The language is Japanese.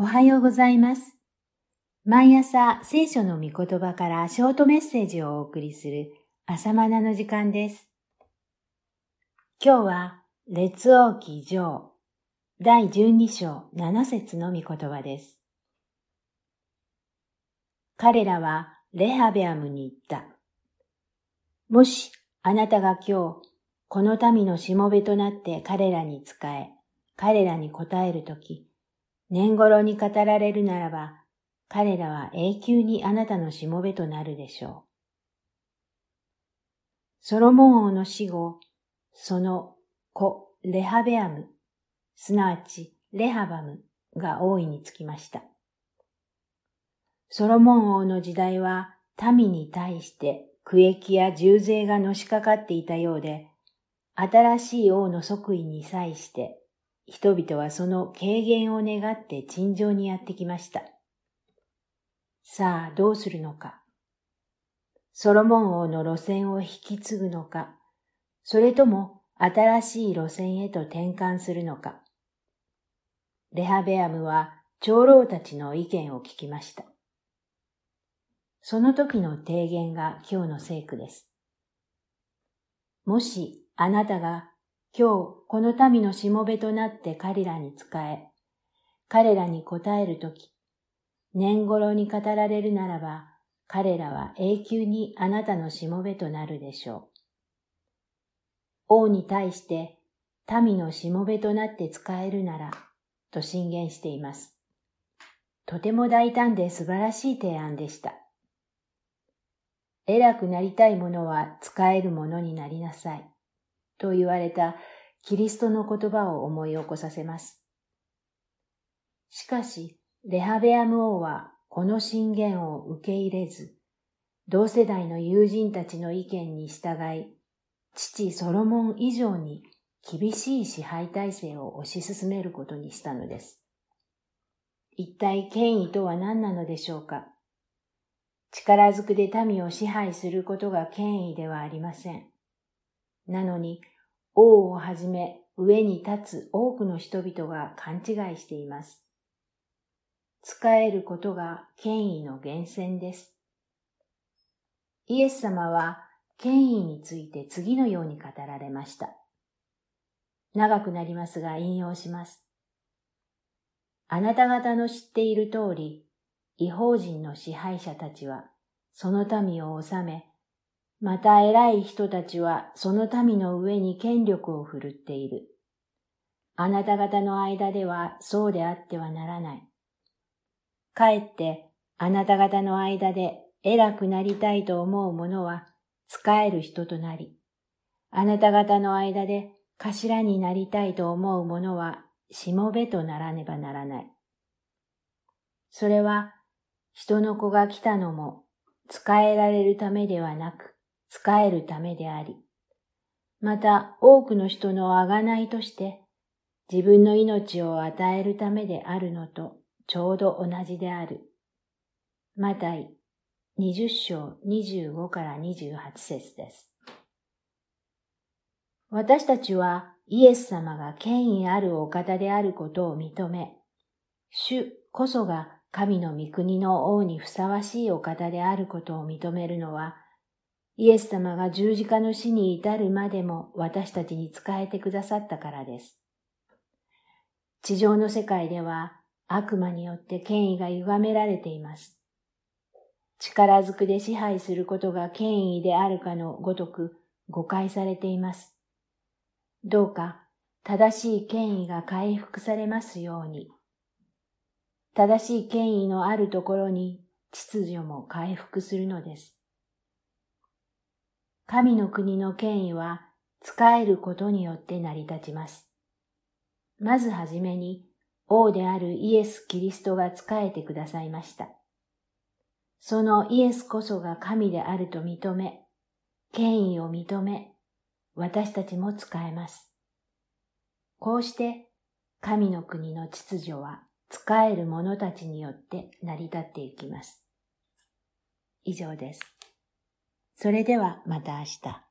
おはようございます。毎朝聖書の御言葉からショートメッセージをお送りする朝マナの時間です。今日は列王記上第12章7節の御言葉です。彼らはレハベアムに言った。もしあなたが今日この民のしもべとなって彼らに仕え、彼らに答えるとき、年頃に語られるならば、彼らは永久にあなたのしもべとなるでしょう。ソロモン王の死後、その子レハベアム、すなわちレハバムが王位につきました。ソロモン王の時代は民に対して区役や重税がのしかかっていたようで、新しい王の即位に際して人々はその軽減を願って陳情にやってきました。さあ、どうするのか。ソロモン王の路線を引き継ぐのか、それとも新しい路線へと転換するのか。レハベアムは長老たちの意見を聞きました。その時の提言が今日の聖句です。もしあなたが今日この民のしもべとなって彼らに仕え、彼らに答えるとき、年頃に語られるならば、彼らは永久にあなたのしもべとなるでしょう。王に対して民のしもべとなって使えるなら、と進言しています。とても大胆で素晴らしい提案でした。偉くなりたい者は使えるものになりなさい。と言われたキリストの言葉を思い起こさせます。しかし、レハベアム王はこの進言を受け入れず、同世代の友人たちの意見に従い、父ソロモン以上に厳しい支配体制を推し進めることにしたのです。一体権威とは何なのでしょうか？力ずくで民を支配することが権威ではありません。なのに、王をはじめ上に立つ多くの人々が勘違いしています。使えることが権威の源泉です。イエス様は権威について次のように語られました。長くなりますが引用します。あなた方の知っている通り、違法人の支配者たちはその民を治め、また偉い人たちはその民の上に権力を振るっている。あなた方の間ではそうであってはならない。かえってあなた方の間で偉くなりたいと思う者は使える人となり、あなた方の間で頭になりたいと思う者はしもべとならねばならない。それは人の子が来たのも使えられるためではなく、使えるためであり、また多くの人の贖いとして自分の命を与えるためであるのとちょうど同じである。マタイ20章25から28節です。私たちはイエス様が権威あるお方であることを認め、主こそが神の御国の王にふさわしいお方であることを認めるのは、イエス様が十字架の死に至るまでも私たちに仕えてくださったからです。地上の世界では悪魔によって権威が歪められています。力ずくで支配することが権威であるかのごとく誤解されています。どうか正しい権威が回復されますように。正しい権威のあるところに秩序も回復するのです。神の国の権威は使えることによって成り立ちます。まずはじめに王であるイエス・キリストが仕えてくださいました。そのイエスこそが神であると認め、権威を認め、私たちも使えます。こうして神の国の秩序は使える者たちによって成り立っていきます。以上です。それではまた明日。